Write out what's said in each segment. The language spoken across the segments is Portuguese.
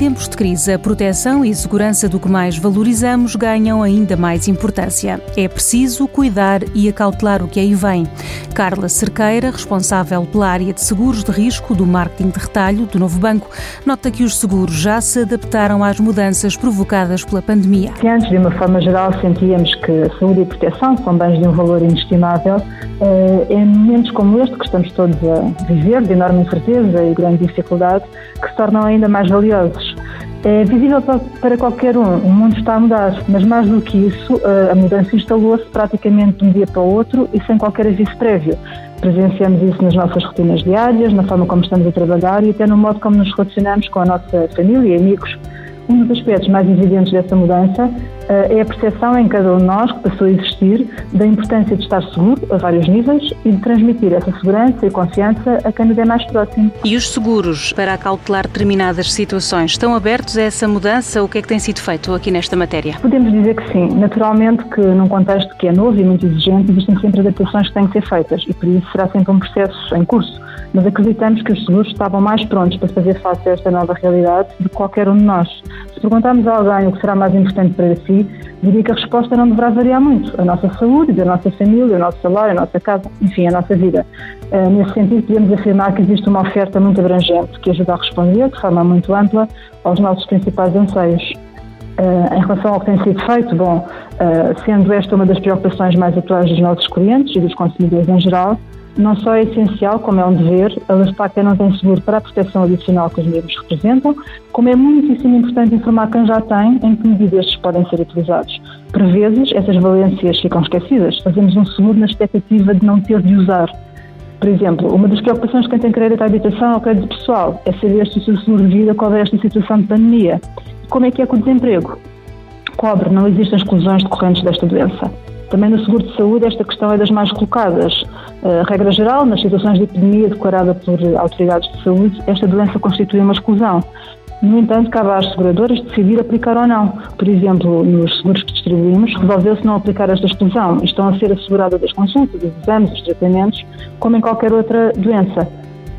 tempos de crise, a proteção e segurança do que mais valorizamos ganham ainda mais importância. É preciso cuidar e acautelar o que aí vem. Carla Cerqueira, responsável pela área de seguros de risco do marketing de retalho do Novo Banco, nota que os seguros já se adaptaram às mudanças provocadas pela pandemia. Se antes, de uma forma geral, sentíamos que saúde e proteção são bens de um valor inestimável, eh, em momentos como este, que estamos todos a viver, de enorme incerteza e grande dificuldade, que se tornam ainda mais valiosos. É visível para qualquer um, o mundo está a mudar, mas mais do que isso, a mudança instalou-se praticamente de um dia para o outro e sem qualquer aviso prévio. Presenciamos isso nas nossas rotinas diárias, na forma como estamos a trabalhar e até no modo como nos relacionamos com a nossa família e amigos. Um dos aspectos mais evidentes dessa mudança é a percepção em cada um de nós, que passou a existir, da importância de estar seguro a vários níveis e de transmitir essa segurança e confiança a quem nos é mais próximo. E os seguros para acautelar determinadas situações estão abertos a essa mudança? O que é que tem sido feito aqui nesta matéria? Podemos dizer que sim. Naturalmente que num contexto que é novo e muito exigente, existem sempre adaptações que têm que ser feitas e por isso será sempre um processo em curso mas acreditamos que os seguros estavam mais prontos para fazer face a esta nova realidade do que qualquer um de nós. Se perguntarmos a alguém o que será mais importante para si, diria que a resposta não deverá variar muito. A nossa saúde, a nossa família, o nosso salário, a nossa casa, enfim, a nossa vida. Uh, nesse sentido, podemos afirmar que existe uma oferta muito abrangente que ajuda a responder de forma muito ampla aos nossos principais anseios. Uh, em relação ao que tem sido feito, bom, uh, sendo esta uma das preocupações mais atuais dos nossos clientes e dos consumidores em geral, não só é essencial, como é um dever, alertar quem não tem seguro para a proteção adicional que os mesmos representam, como é muitíssimo importante informar quem já tem em que medidas estes podem ser utilizados. Por vezes, essas valências ficam esquecidas. Fazemos um seguro na expectativa de não ter de usar. Por exemplo, uma das preocupações de quem tem crédito à habitação ou crédito pessoal é saber se o seu seguro de vida cobre esta situação de pandemia. Como é que é com o desemprego? Cobre, não existem exclusões decorrentes desta doença. Também no seguro de saúde esta questão é das mais colocadas. Uh, regra geral, nas situações de epidemia declarada por autoridades de saúde, esta doença constitui uma exclusão. No entanto, cabe às seguradoras decidir aplicar ou não. Por exemplo, nos seguros que distribuímos, resolveu-se não aplicar esta exclusão e estão a ser asseguradas as consultas, os exames, os tratamentos, como em qualquer outra doença.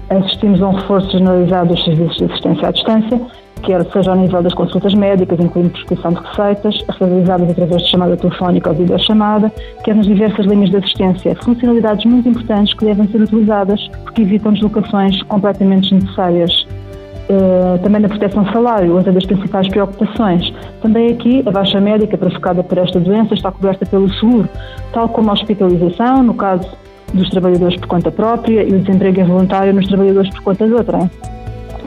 Assistimos a um reforço generalizado dos serviços de assistência à distância, quer seja ao nível das consultas médicas, incluindo prescrição de receitas, realizadas através de chamada telefónica ou videochamada, quer nas diversas linhas de assistência. Funcionalidades muito importantes que devem ser utilizadas porque evitam deslocações completamente desnecessárias. Uh, também na proteção salário, outra das principais preocupações. Também aqui, a baixa médica provocada por esta doença está coberta pelo seguro, tal como a hospitalização, no caso dos trabalhadores por conta própria, e o desemprego involuntário nos trabalhadores por conta de outra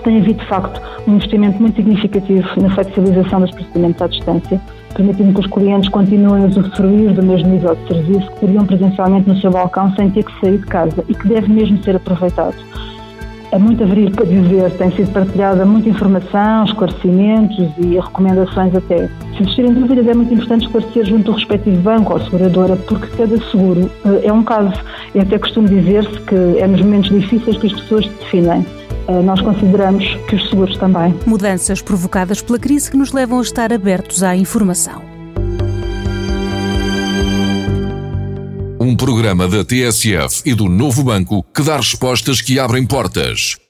tem havido, de facto, um investimento muito significativo na flexibilização dos procedimentos à distância, permitindo que os clientes continuem a usufruir do mesmo nível de serviço que teriam presencialmente no seu balcão sem ter que sair de casa e que deve mesmo ser aproveitado. É muito a para dizer, tem sido partilhada muita informação, esclarecimentos e recomendações até. Se existirem dúvidas, é muito importante esclarecer junto ao respectivo banco ou seguradora, porque cada seguro eh, é um caso. Eu até costumo dizer-se que é nos momentos difíceis que as pessoas se definem. Eh, nós consideramos que os seguros também. Mudanças provocadas pela crise que nos levam a estar abertos à informação. Um programa da TSF e do Novo Banco que dá respostas que abrem portas.